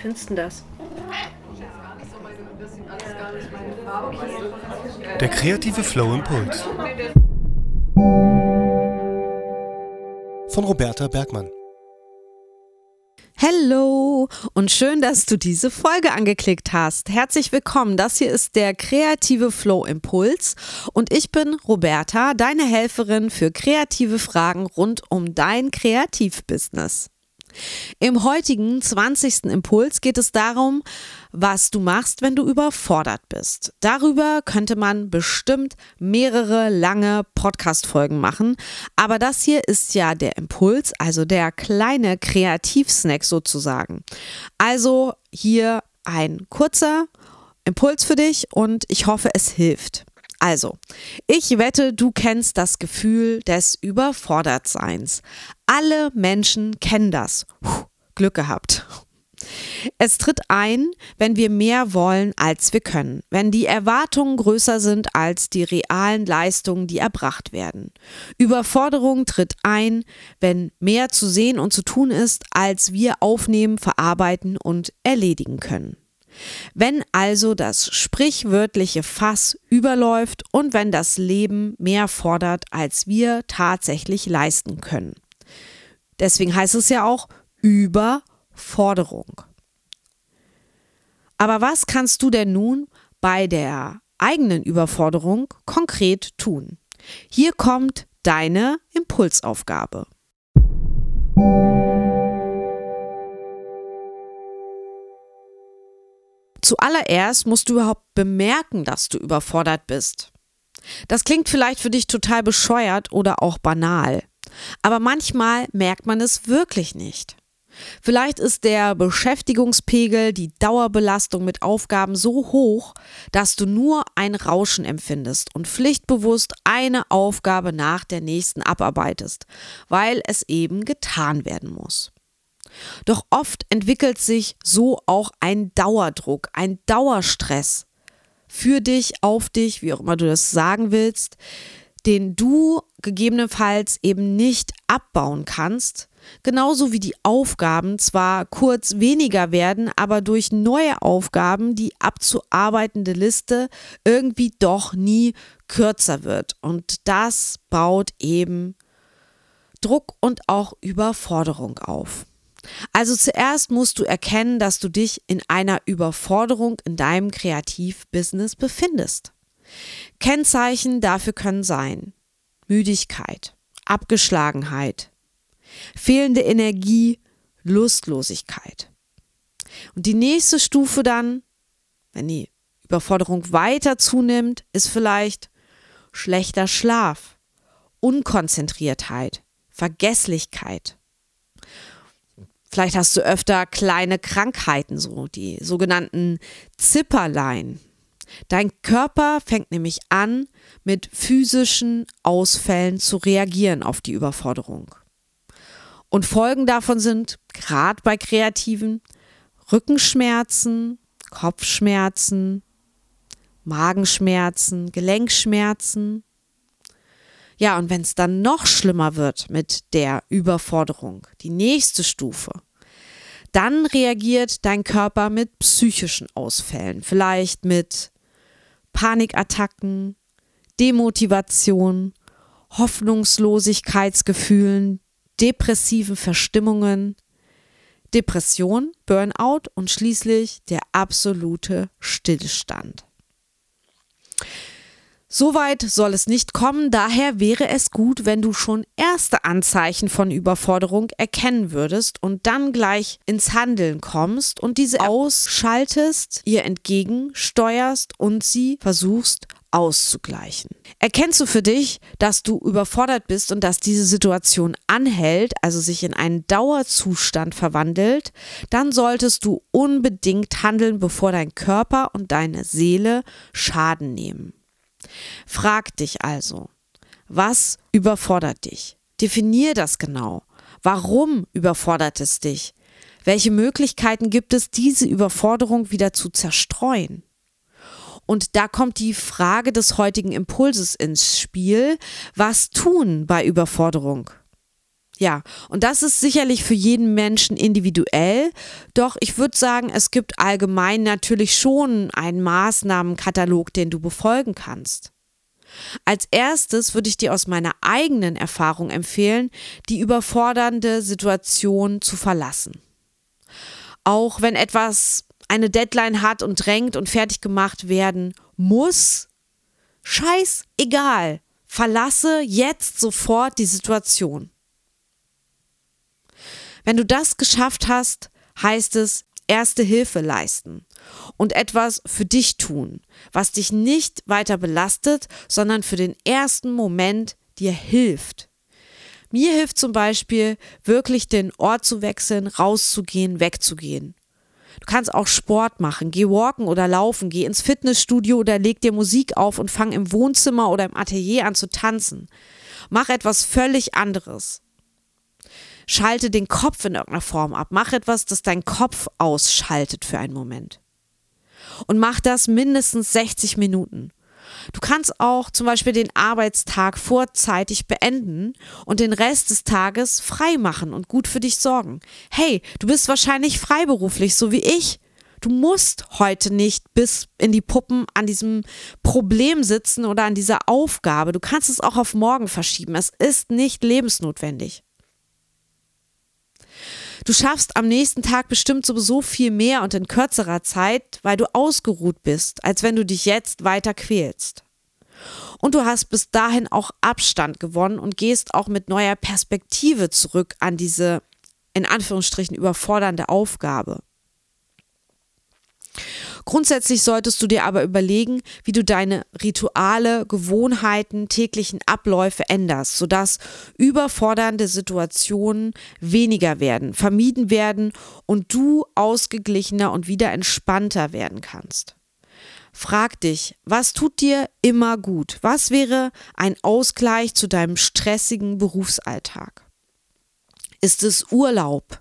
findest du das? Der kreative Flow Impuls. Von Roberta Bergmann. Hallo und schön, dass du diese Folge angeklickt hast. Herzlich willkommen. Das hier ist der kreative Flow Impuls und ich bin Roberta, deine Helferin für kreative Fragen rund um dein Kreativbusiness. Im heutigen 20. Impuls geht es darum, was du machst, wenn du überfordert bist. Darüber könnte man bestimmt mehrere lange Podcast-Folgen machen, aber das hier ist ja der Impuls, also der kleine Kreativsnack sozusagen. Also hier ein kurzer Impuls für dich und ich hoffe, es hilft. Also, ich wette, du kennst das Gefühl des Überfordertseins. Alle Menschen kennen das. Puh, Glück gehabt. Es tritt ein, wenn wir mehr wollen, als wir können, wenn die Erwartungen größer sind als die realen Leistungen, die erbracht werden. Überforderung tritt ein, wenn mehr zu sehen und zu tun ist, als wir aufnehmen, verarbeiten und erledigen können. Wenn also das sprichwörtliche Fass überläuft und wenn das Leben mehr fordert, als wir tatsächlich leisten können. Deswegen heißt es ja auch Überforderung. Aber was kannst du denn nun bei der eigenen Überforderung konkret tun? Hier kommt deine Impulsaufgabe. Zuallererst musst du überhaupt bemerken, dass du überfordert bist. Das klingt vielleicht für dich total bescheuert oder auch banal, aber manchmal merkt man es wirklich nicht. Vielleicht ist der Beschäftigungspegel, die Dauerbelastung mit Aufgaben so hoch, dass du nur ein Rauschen empfindest und pflichtbewusst eine Aufgabe nach der nächsten abarbeitest, weil es eben getan werden muss. Doch oft entwickelt sich so auch ein Dauerdruck, ein Dauerstress für dich, auf dich, wie auch immer du das sagen willst, den du gegebenenfalls eben nicht abbauen kannst, genauso wie die Aufgaben zwar kurz weniger werden, aber durch neue Aufgaben die abzuarbeitende Liste irgendwie doch nie kürzer wird. Und das baut eben Druck und auch Überforderung auf. Also zuerst musst du erkennen, dass du dich in einer Überforderung in deinem Kreativbusiness befindest. Kennzeichen dafür können sein Müdigkeit, Abgeschlagenheit, fehlende Energie, Lustlosigkeit. Und die nächste Stufe dann, wenn die Überforderung weiter zunimmt, ist vielleicht schlechter Schlaf, Unkonzentriertheit, Vergesslichkeit Vielleicht hast du öfter kleine Krankheiten, so die sogenannten Zipperlein. Dein Körper fängt nämlich an, mit physischen Ausfällen zu reagieren auf die Überforderung. Und Folgen davon sind, gerade bei Kreativen, Rückenschmerzen, Kopfschmerzen, Magenschmerzen, Gelenkschmerzen, ja, und wenn es dann noch schlimmer wird mit der Überforderung, die nächste Stufe, dann reagiert dein Körper mit psychischen Ausfällen, vielleicht mit Panikattacken, Demotivation, Hoffnungslosigkeitsgefühlen, depressiven Verstimmungen, Depression, Burnout und schließlich der absolute Stillstand. Soweit soll es nicht kommen, daher wäre es gut, wenn du schon erste Anzeichen von Überforderung erkennen würdest und dann gleich ins Handeln kommst und diese ausschaltest, ihr entgegensteuerst und sie versuchst auszugleichen. Erkennst du für dich, dass du überfordert bist und dass diese Situation anhält, also sich in einen Dauerzustand verwandelt, dann solltest du unbedingt handeln, bevor dein Körper und deine Seele Schaden nehmen. Frag dich also, was überfordert dich? Definier das genau. Warum überfordert es dich? Welche Möglichkeiten gibt es, diese Überforderung wieder zu zerstreuen? Und da kommt die Frage des heutigen Impulses ins Spiel. Was tun bei Überforderung? Ja, und das ist sicherlich für jeden Menschen individuell, doch ich würde sagen, es gibt allgemein natürlich schon einen Maßnahmenkatalog, den du befolgen kannst. Als erstes würde ich dir aus meiner eigenen Erfahrung empfehlen, die überfordernde Situation zu verlassen. Auch wenn etwas eine Deadline hat und drängt und fertig gemacht werden muss, scheiß egal, verlasse jetzt sofort die Situation. Wenn du das geschafft hast, heißt es erste Hilfe leisten und etwas für dich tun, was dich nicht weiter belastet, sondern für den ersten Moment dir hilft. Mir hilft zum Beispiel wirklich den Ort zu wechseln, rauszugehen, wegzugehen. Du kannst auch Sport machen, geh walken oder laufen, geh ins Fitnessstudio oder leg dir Musik auf und fang im Wohnzimmer oder im Atelier an zu tanzen. Mach etwas völlig anderes. Schalte den Kopf in irgendeiner Form ab. Mach etwas, das dein Kopf ausschaltet für einen Moment. Und mach das mindestens 60 Minuten. Du kannst auch zum Beispiel den Arbeitstag vorzeitig beenden und den Rest des Tages frei machen und gut für dich sorgen. Hey, du bist wahrscheinlich freiberuflich, so wie ich. Du musst heute nicht bis in die Puppen an diesem Problem sitzen oder an dieser Aufgabe. Du kannst es auch auf morgen verschieben. Es ist nicht lebensnotwendig. Du schaffst am nächsten Tag bestimmt sowieso viel mehr und in kürzerer Zeit, weil du ausgeruht bist, als wenn du dich jetzt weiter quälst. Und du hast bis dahin auch Abstand gewonnen und gehst auch mit neuer Perspektive zurück an diese in Anführungsstrichen überfordernde Aufgabe. Grundsätzlich solltest du dir aber überlegen, wie du deine Rituale, Gewohnheiten, täglichen Abläufe änderst, sodass überfordernde Situationen weniger werden, vermieden werden und du ausgeglichener und wieder entspannter werden kannst. Frag dich, was tut dir immer gut? Was wäre ein Ausgleich zu deinem stressigen Berufsalltag? Ist es Urlaub?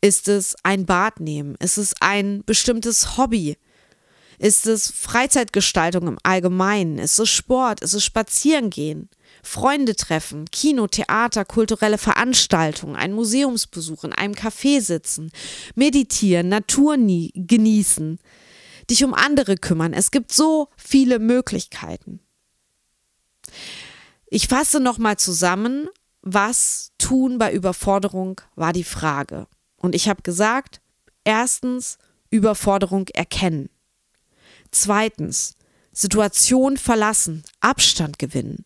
Ist es ein Bad nehmen? Ist es ein bestimmtes Hobby? Ist es Freizeitgestaltung im Allgemeinen? Ist es Sport? Ist es Spazierengehen? Freunde treffen, Kino, Theater, kulturelle Veranstaltungen, ein Museumsbesuch, in einem Café sitzen, meditieren, Natur nie, genießen, dich um andere kümmern. Es gibt so viele Möglichkeiten. Ich fasse nochmal zusammen, was tun bei Überforderung war die Frage. Und ich habe gesagt, erstens Überforderung erkennen. Zweitens, Situation verlassen, Abstand gewinnen.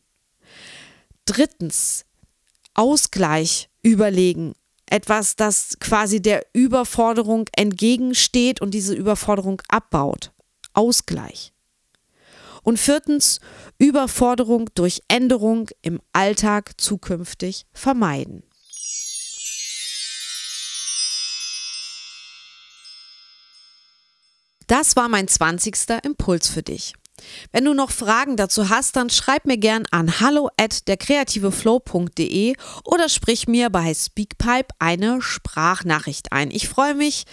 Drittens, Ausgleich überlegen, etwas, das quasi der Überforderung entgegensteht und diese Überforderung abbaut. Ausgleich. Und viertens, Überforderung durch Änderung im Alltag zukünftig vermeiden. Das war mein 20. Impuls für dich. Wenn du noch Fragen dazu hast, dann schreib mir gern an hallo at derkreativeflow.de oder sprich mir bei Speakpipe eine Sprachnachricht ein. Ich freue mich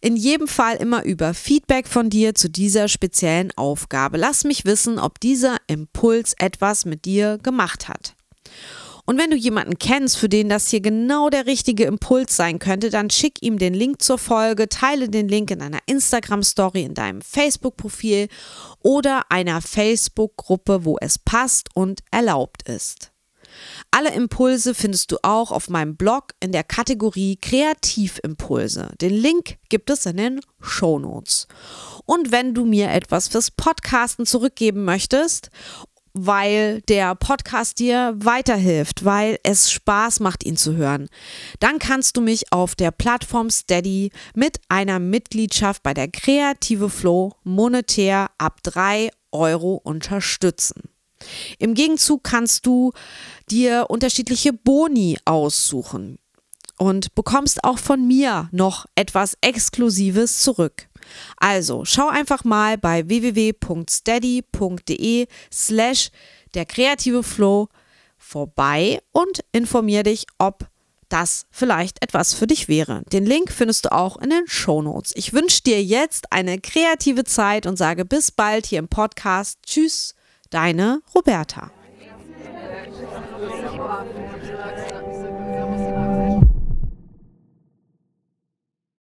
in jedem Fall immer über Feedback von dir zu dieser speziellen Aufgabe. Lass mich wissen, ob dieser Impuls etwas mit dir gemacht hat. Und wenn du jemanden kennst, für den das hier genau der richtige Impuls sein könnte, dann schick ihm den Link zur Folge, teile den Link in einer Instagram-Story, in deinem Facebook-Profil oder einer Facebook-Gruppe, wo es passt und erlaubt ist. Alle Impulse findest du auch auf meinem Blog in der Kategorie Kreativimpulse. Den Link gibt es in den Show Notes. Und wenn du mir etwas fürs Podcasten zurückgeben möchtest weil der Podcast dir weiterhilft, weil es Spaß macht, ihn zu hören, dann kannst du mich auf der Plattform Steady mit einer Mitgliedschaft bei der Kreative Flow monetär ab 3 Euro unterstützen. Im Gegenzug kannst du dir unterschiedliche Boni aussuchen und bekommst auch von mir noch etwas Exklusives zurück. Also schau einfach mal bei www.steady.de slash der kreative Flow vorbei und informier dich, ob das vielleicht etwas für dich wäre. Den Link findest du auch in den Show Notes. Ich wünsche dir jetzt eine kreative Zeit und sage bis bald hier im Podcast. Tschüss, deine Roberta.